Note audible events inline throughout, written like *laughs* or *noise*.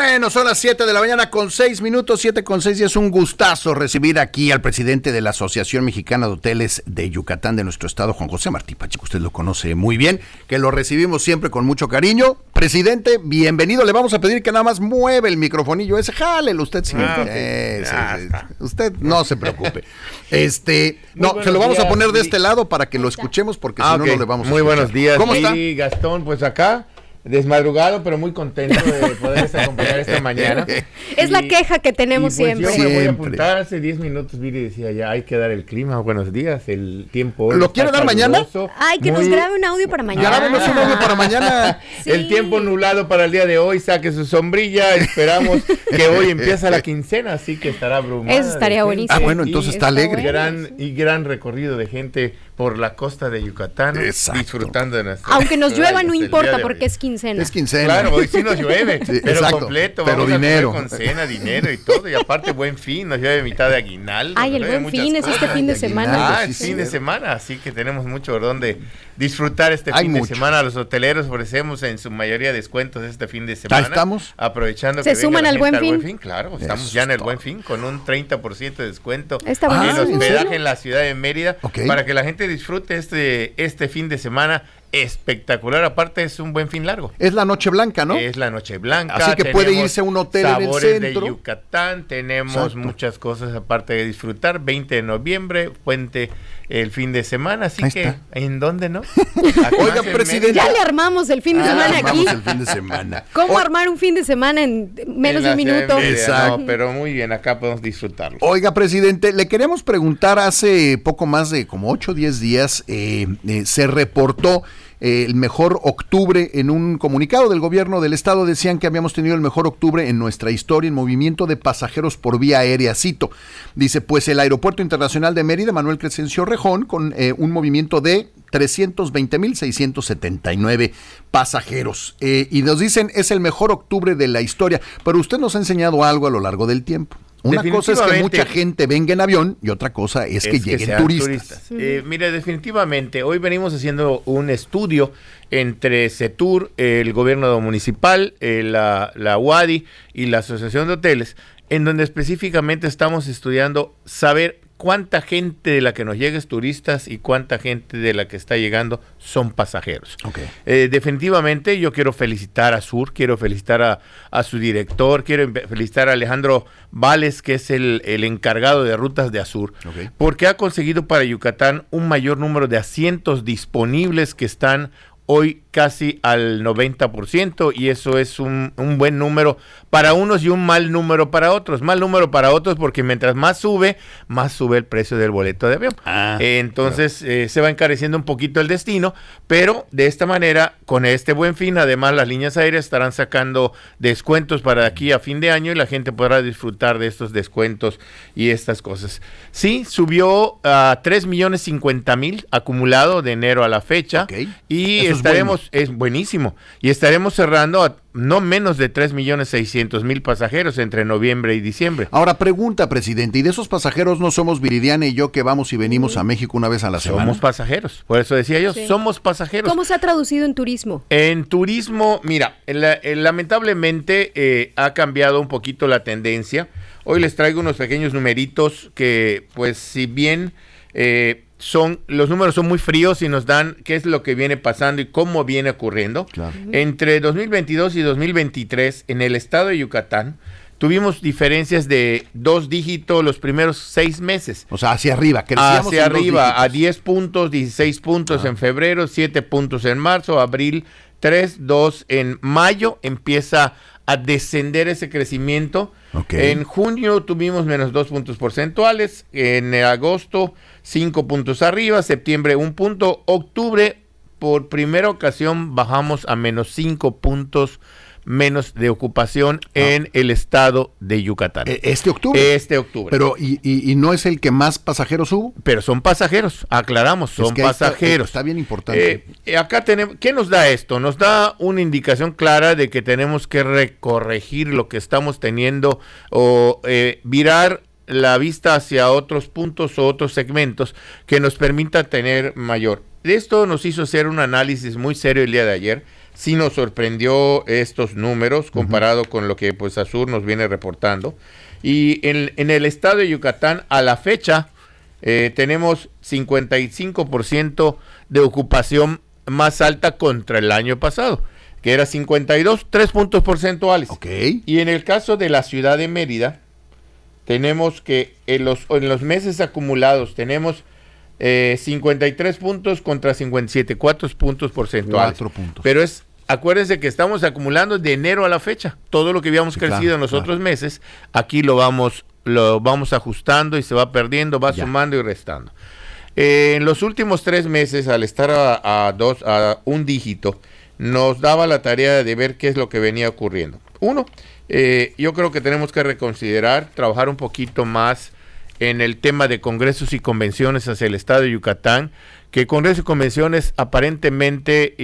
Bueno, son las 7 de la mañana con 6 minutos, 7 con 6 y es un gustazo recibir aquí al presidente de la Asociación Mexicana de Hoteles de Yucatán de nuestro estado, Juan José Martí Pacheco. Usted lo conoce muy bien, que lo recibimos siempre con mucho cariño. Presidente, bienvenido. Le vamos a pedir que nada más mueve el microfonillo ese, jálelo usted. Sí, Ah, Eh, sí, sí. está. Usted no se preocupe. Este, no, se lo vamos a poner de este lado para que lo escuchemos porque si Ah, no, ok. no le vamos a Muy escuchar. buenos días. ¿Cómo está? Sí, Gastón, pues acá, desmadrugado, pero muy contento de *laughs* poder acompañar esta mañana. Es la Y- queja que tenemos y pues siempre. Yo me voy a apuntar hace 10 minutos, Viri decía ya, hay que dar el clima. Buenos días, el tiempo. ¿Lo está quiere dar mañana? Ay, que nos muy- grabe un audio para mañana. Grábenos un audio para mañana. *laughs* Sí. El tiempo nublado para el día de hoy, saque su sombrilla. Esperamos que hoy empieza la quincena, así que estará abrumada. Eso estaría buenísimo. Ah, bueno, entonces está Está alegre. Gran, y gran recorrido de gente por la costa de Yucatán, Exacto. disfrutando de nuestra Aunque nos llueva, no importa porque es quincena. Es quincena. Claro, hoy sí nos llueve, Sí, *laughs* pero exacto, completo. pero vamos a dinero. con cena, dinero y todo. Y aparte, buen fin, nos llueve mitad de aguinaldo. Ay, el buen fin es este cosas. fin de semana. Ah, sí, es sí, fin de sí. semana, así que tenemos mucho por donde disfrutar este Hay fin mucho. de semana. Los hoteleros ofrecemos en su mayoría descuentos este fin de semana. estamos? Aprovechando ¿Se que suman al gente Buen Fin? Claro, estamos Eso ya en el Buen. Fin con un 30% de descuento Está en buenísimo. el ¿en hospedaje en la ciudad de Mérida para que la gente disfrute este, este fin de semana espectacular. Aparte es un buen fin largo. Es la noche blanca, ¿no? Es la Noche Blanca. Así que puede irse a un hotel en el sabores centro. de Yucatán. Tenemos Exacto. muchas cosas aparte de disfrutar. 20 de noviembre, puente el fin de semana. Así Ahí que, está. ¿en dónde no? *laughs* Oiga, presidente. Ya le armamos el fin de Ah, semana armamos aquí. el fin de semana. *laughs* ¿Cómo O- armar un fin de semana en menos de en un la Ciudad minuto? Exacto. no, pero muy bien, acá podemos disfrutarlo. Oiga, presidente, le queremos preguntar, hace poco más de como 8 o 10 días eh, eh, se reportó eh, el mejor octubre en un comunicado del gobierno del estado. Decían que habíamos tenido el mejor octubre en nuestra historia en movimiento de pasajeros por vía aérea. Cito, dice, pues el Aeropuerto Internacional de Mérida, Manuel Crescencio Rejón, con eh, un movimiento de 320.679 pasajeros. Eh, y nos dicen, es el mejor octubre de la historia. Pero usted nos ha enseñado algo a lo largo del tiempo. Una cosa es que mucha gente venga en avión y otra cosa es, que lleguen sean turistas. Eh, mire, definitivamente, hoy venimos haciendo un estudio entre CETUR, el gobierno municipal, eh, la, la UADI y la Asociación de Hoteles, en donde específicamente estamos estudiando saber cuánta gente de la que nos llega es turistas y cuánta gente de la que está llegando son pasajeros. Ok. Eh, definitivamente yo quiero felicitar a Sur, quiero felicitar a, a su director, quiero felicitar a Alejandro Vales, que es el, el encargado de rutas de Azur, porque ha conseguido para Yucatán un mayor número de asientos disponibles que están hoy casi al 90% y eso es un, un buen número para unos y un mal número para otros. Mal número para otros porque mientras más sube, más sube el precio del boleto de avión. Ah, entonces eh, se va encareciendo un poquito el destino, pero de esta manera, con este buen fin, además las líneas aéreas estarán sacando descuentos para aquí a fin de año y la gente podrá disfrutar de estos descuentos y estas cosas. Sí, subió a 3 millones 50 mil acumulado de enero a la fecha Ok. y Eso es estaremos, es, buenísimo, y estaremos cerrando a no menos de 3 millones 600 mil pasajeros entre noviembre y diciembre. Ahora pregunta, presidente, ¿y de esos pasajeros no somos Viridiana y yo que vamos y venimos a México una vez a la semana? Somos pasajeros, por eso decía yo, Sí. somos pasajeros. ¿Cómo se ha traducido en turismo? En turismo, mira, la- eh, lamentablemente eh, ha cambiado un poquito la tendencia. Hoy les traigo unos pequeños numeritos que, pues, si bien eh, son, los números son muy fríos y nos dan qué es lo que viene pasando y cómo viene ocurriendo. Claro. Entre 2022 y 2023, en el estado de Yucatán, tuvimos diferencias de dos dígitos los primeros seis meses. O sea, hacia arriba, crecíamos Hacia en arriba, a dígitos. 10 puntos, 16 puntos en febrero, 7 puntos en marzo, abril 3, 2 en mayo, empieza a descender ese crecimiento. En junio tuvimos menos 2 puntos porcentuales, en agosto 5 puntos arriba, septiembre 1 punto, octubre por primera ocasión bajamos a menos 5 puntos menos de ocupación en el estado de Yucatán. Eh, Este octubre. este octubre. Pero, y, y- y no es el que más pasajeros hubo? Pero son pasajeros, aclaramos, son Es que ahí está- pasajeros. está bien importante. Eh, acá tenemos, ¿qué nos da esto? Nos da una indicación clara de que tenemos que recorregir lo que estamos teniendo o eh, virar la vista hacia otros puntos o otros segmentos que nos permita tener mayor. De esto nos hizo hacer un análisis muy serio el día de ayer. Sí nos sorprendió estos números comparado con lo que pues Azur nos viene reportando. Y en, en el estado de Yucatán, a la fecha, eh, tenemos 55% de ocupación más alta contra el año pasado, que era 52, 3 puntos porcentuales. Ok. Y en el caso de la ciudad de Mérida, tenemos que en los, en los meses acumulados tenemos eh, 53 puntos contra 57, 4 puntos porcentuales. Cuatro puntos. Pero es, acuérdense que estamos acumulando de enero a la fecha. Todo lo que habíamos Sí, crecido claro, en los claro. otros meses, aquí lo vamos, lo vamos ajustando y se va perdiendo, va Ya. sumando y restando. Eh, en los últimos tres meses, al estar a, a dos, a un dígito, nos daba la tarea de ver qué es lo que venía ocurriendo. Uno, eh, yo creo que tenemos que reconsiderar, trabajar un poquito más en el tema de congresos y convenciones hacia el estado de Yucatán, que congresos y convenciones aparentemente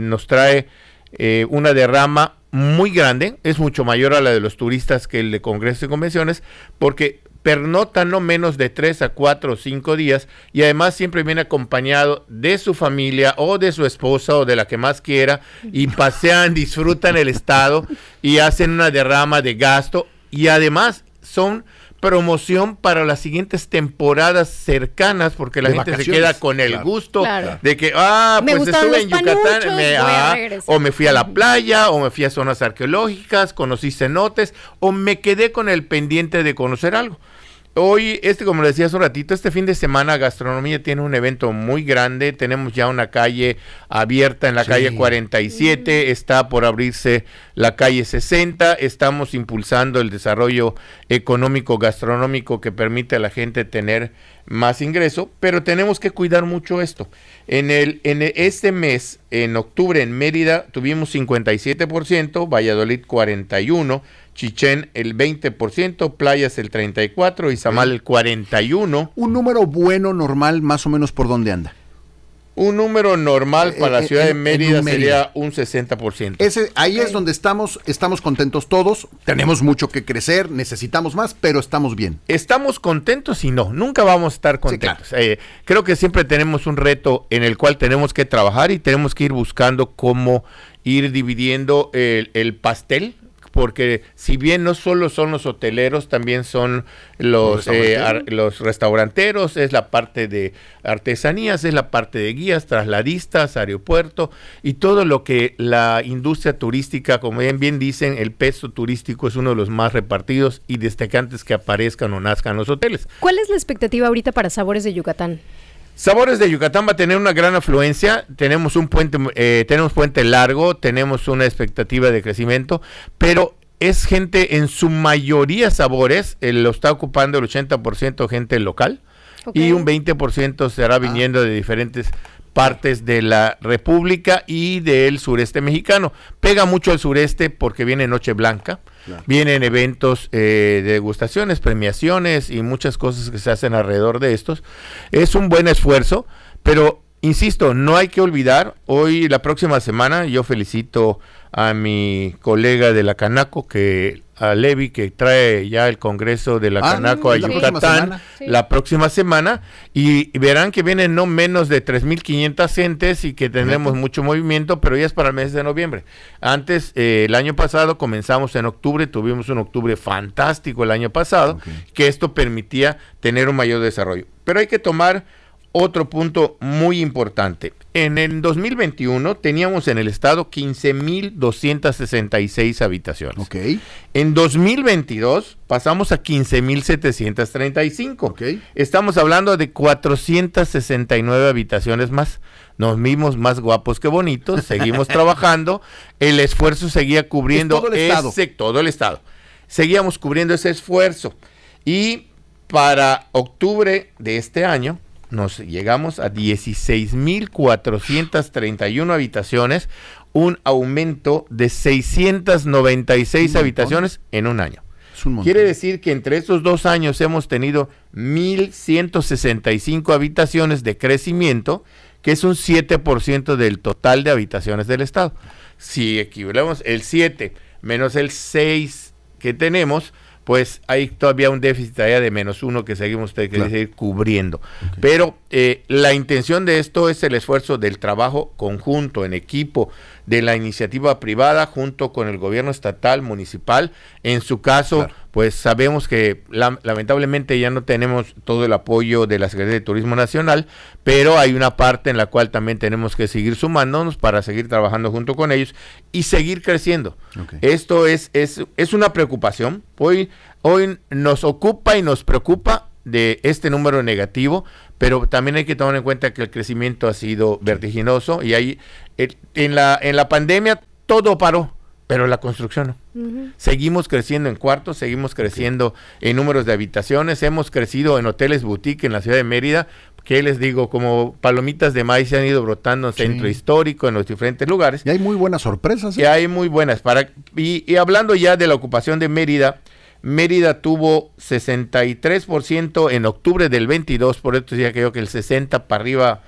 nos trae eh, una derrama muy grande, es mucho mayor a la de los turistas que el de congresos y convenciones, porque pernota no menos de tres a cuatro o cinco días y además siempre viene acompañado de su familia o de su esposa o de la que más quiera y pasean, disfrutan el estado y hacen una derrama de gasto y además son promoción para las siguientes temporadas cercanas porque la De gente se queda con el claro. gusto Claro. de que ah Me pues estuve en Yucatán me- ah, o me fui a la playa o me fui a zonas arqueológicas conocí cenotes o me quedé con el pendiente de conocer algo Hoy, este, como le decía hace un ratito, este fin de semana Gastronomía tiene un evento muy grande. Tenemos ya una calle abierta en la Sí. calle 47, está por abrirse la calle 60. Estamos impulsando el desarrollo económico gastronómico que permite a la gente tener más ingreso, pero tenemos que cuidar mucho esto. En el en e- este mes, en octubre en Mérida tuvimos 57%, Valladolid 41, Chichén el 20%, Playas el 34, Izamal el 41. Un número bueno, normal, más o menos por dónde anda. Un número normal para Eh, la ciudad en- de Mérida sería un 60%. Ese, ahí es donde estamos, estamos contentos todos, tenemos mucho que crecer, necesitamos más, pero estamos bien. ¿Estamos contentos y no? Nunca vamos a estar contentos. Eh, creo que siempre tenemos un reto en el cual tenemos que trabajar y tenemos que ir buscando cómo ir dividiendo el, el pastel. Porque si bien no solo son los hoteleros, también son los, Los eh, ar- los restauranteros, es la parte de artesanías, es la parte de guías, trasladistas, aeropuerto y todo lo que la industria turística, como bien, bien dicen, el peso turístico es uno de los más repartidos y destacantes que aparezcan o nazcan los hoteles. ¿Cuál es la expectativa ahorita para Sabores de Yucatán? Sabores de Yucatán va a tener una gran afluencia. Tenemos un puente, eh, tenemos puente largo, tenemos una expectativa de crecimiento, pero es gente en su mayoría sabores, eh, lo está ocupando el 80% gente local y un 20% será viniendo de diferentes partes de la República y del sureste mexicano. Pega mucho al sureste porque viene Noche Blanca, Vienen eventos eh, de degustaciones, premiaciones y muchas cosas que se hacen alrededor de estos. Es un buen esfuerzo, pero insisto, no hay que olvidar, hoy la próxima semana yo felicito a mi colega de la Canaco, que a Levi, que trae ya el Congreso de la Ah, Canaco a ¿es la próxima Yucatán? Sí. la próxima semana y, verán que vienen no menos de 3.500 gentes y que tendremos mucho movimiento, pero ya es para el mes de noviembre. Antes, eh, el año pasado comenzamos en octubre, tuvimos un octubre fantástico el año pasado, que esto permitía tener un mayor desarrollo. Pero hay que tomar otro punto muy importante. En el 2021 teníamos en el estado 15.266 habitaciones. Ok, En 2022 pasamos a 15.735. ok. Estamos hablando de 469 habitaciones más. Nos vimos más guapos que bonitos, *laughs* seguimos trabajando, el esfuerzo seguía cubriendo Es todo el estado. ese todo el estado. Seguíamos cubriendo ese esfuerzo y para octubre de este año nos llegamos a 16.431 habitaciones, un aumento de 696 Un montón. habitaciones en un año. Quiere decir que entre estos dos años hemos tenido 1.165 habitaciones de crecimiento, que es un 7% del total de habitaciones del Estado. Si equivalemos el 7 menos el 6 que tenemos, pues hay todavía un déficit allá de menos uno que seguimos que Claro. seguir cubriendo. Pero eh, la intención de esto es el esfuerzo del trabajo conjunto, en equipo, de la iniciativa privada junto con el gobierno estatal, municipal. En su caso, pues sabemos que lamentablemente ya no tenemos todo el apoyo de la Secretaría de Turismo Nacional, pero hay una parte en la cual también tenemos que seguir sumándonos para seguir trabajando junto con ellos y seguir creciendo. Esto es, es, es una preocupación. Hoy, hoy nos ocupa y nos preocupa de este número negativo, pero también hay que tomar en cuenta que el crecimiento ha sido vertiginoso y ahí en la en la pandemia todo paró, pero la construcción no. Seguimos creciendo en cuartos, seguimos creciendo en números de habitaciones, hemos crecido en hoteles boutique en la ciudad de Mérida, que les digo, como palomitas de maíz se han ido brotando en centro histórico, en los diferentes lugares. Y hay muy buenas sorpresas. Y ¿eh? hay muy buenas. Para, y hablando ya de la ocupación de Mérida, Mérida tuvo 63% en octubre del 22, por eso decía que yo que el 60 para arriba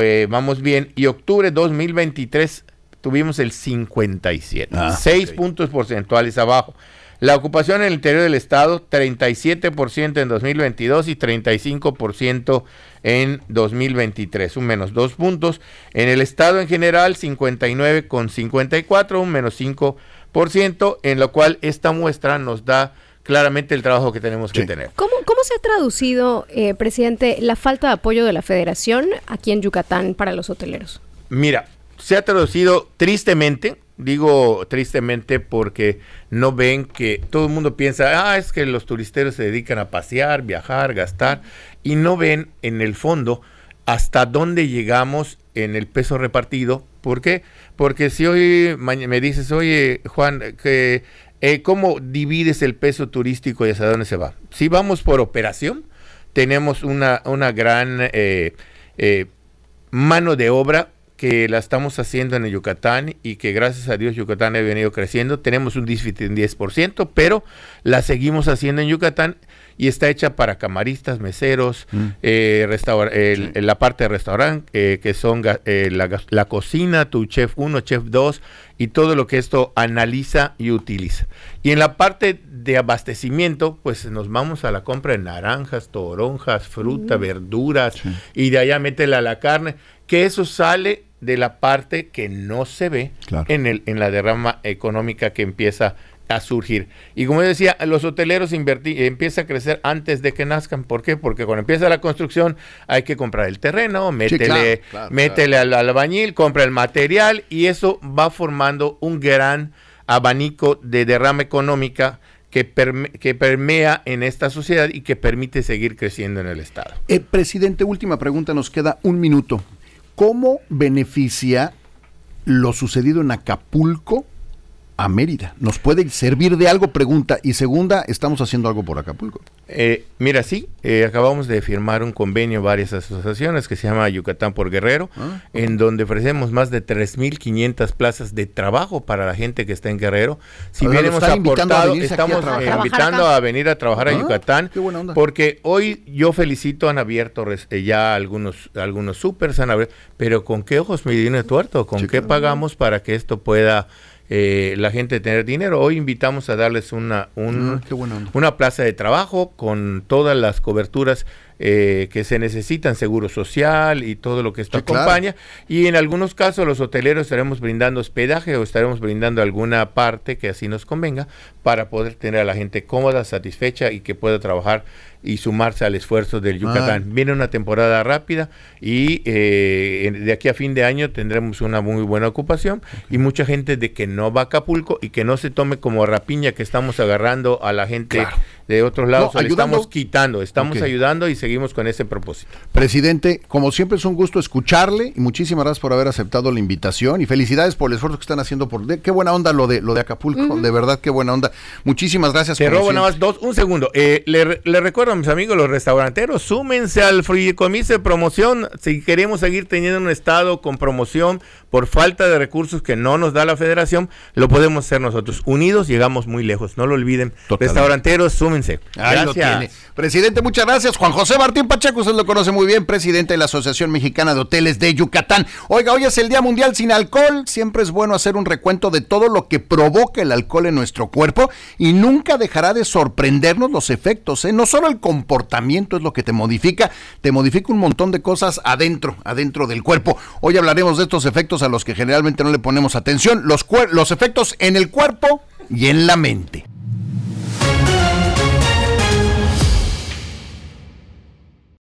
eh, vamos bien. Y octubre 2023 tuvimos el 57, 6 ah, puntos porcentuales abajo. La ocupación en el interior del estado, 37% en 2022 y 35% en 2023, un menos 2 puntos. En el estado en general, 59 con 54, un menos 5%, en lo cual esta muestra nos da claramente el trabajo que tenemos que tener. ¿Cómo, ¿Cómo, se ha traducido, eh, presidente, la falta de apoyo de la federación aquí en Yucatán para los hoteleros? Mira, se ha traducido tristemente, digo tristemente porque no ven que todo el mundo piensa, ah, es que los turisteros se dedican a pasear, viajar, gastar, y no ven en el fondo hasta dónde llegamos en el peso repartido. ¿Por qué? Porque si hoy me dices, oye, Juan, que eh, ¿cómo divides el peso turístico y hacia dónde se va? Si vamos por operación, tenemos una, una gran eh, eh, mano de obra que la estamos haciendo en el Yucatán y que gracias a Dios Yucatán ha venido creciendo. Tenemos un déficit en 10%, pero la seguimos haciendo en Yucatán y está hecha para camaristas, meseros, mm. eh, la parte de restaurante, eh, que son eh, la, cocina, tu chef 1, chef 2 y todo lo que esto analiza y utiliza. Y en la parte de abastecimiento, pues nos vamos a la compra de naranjas, toronjas, fruta, mm. verduras y de allá métela a la carne, que eso sale de la parte que no se ve en, el, en la derrama económica que empieza a surgir. Y como decía, los hoteleros invertir, empieza a crecer antes de que nazcan. ¿Por qué? Porque cuando empieza la construcción hay que comprar el terreno, métele, métele al, albañil, compra el material y eso va formando un gran abanico de derrama económica que, que, permea en esta sociedad y que permite seguir creciendo en el Estado. Eh, presidente, última pregunta, nos queda un minuto. ¿Cómo beneficia lo sucedido en Acapulco a Mérida. ¿Nos puede servir de algo? Pregunta. Y segunda, ¿estamos haciendo algo por Acapulco? Eh, mira, sí, eh, acabamos de firmar un convenio, varias asociaciones, que se llama Yucatán por Guerrero, ah, en donde ofrecemos más de 3.500 plazas de trabajo para la gente que está en Guerrero. Si bien hemos aportado, estamos eh, invitando a venir a trabajar a ah, Yucatán, porque hoy yo felicito, han abierto ya algunos, algunos supers, han abierto, pero ¿con qué ojos me viene tuerto? ¿Con qué pagamos para que esto pueda eh, la gente tener dinero. Hoy invitamos a darles una, un, ah, una plaza de trabajo con todas las coberturas eh, que se necesitan, seguro social y todo lo que esto acompaña. Y en algunos casos los hoteleros estaremos brindando hospedaje o estaremos brindando alguna parte que así nos convenga para poder tener a la gente cómoda, satisfecha y que pueda trabajar y sumarse al esfuerzo del Yucatán. Ah. Viene una temporada rápida y eh, de aquí a fin de año tendremos una muy buena ocupación y mucha gente de que no va a Acapulco y que no se tome como rapiña que estamos agarrando a la gente de otros lados, estamos quitando, estamos ayudando y seguimos con ese propósito. Presidente, como siempre es un gusto escucharle y muchísimas gracias por haber aceptado la invitación y felicidades por el esfuerzo que están haciendo por qué buena onda lo de lo de Acapulco, de verdad qué buena onda. Muchísimas gracias. Te robo nada más dos, un segundo. Eh, le, le recuerdo a mis amigos los restauranteros, súmense al fideicomiso de promoción. Si queremos seguir teniendo un estado con promoción por falta de recursos que no nos da la federación, lo podemos hacer nosotros. Unidos llegamos muy lejos, no lo olviden. Restauranteros, súmense. Gracias. Presidente, muchas gracias. Juan José Martín Pacheco, usted lo conoce muy bien, presidente de la Asociación Mexicana de Hoteles de Yucatán. Oiga, hoy es el Día Mundial sin Alcohol. Siempre es bueno hacer un recuento de todo lo que provoca el alcohol en nuestro cuerpo y nunca dejará de sorprendernos los efectos. ¿eh? No solo el comportamiento es lo que te modifica, te modifica un montón de cosas adentro, adentro del cuerpo. Hoy hablaremos de estos efectos a los que generalmente no le ponemos atención, los, los efectos en el cuerpo y en la mente.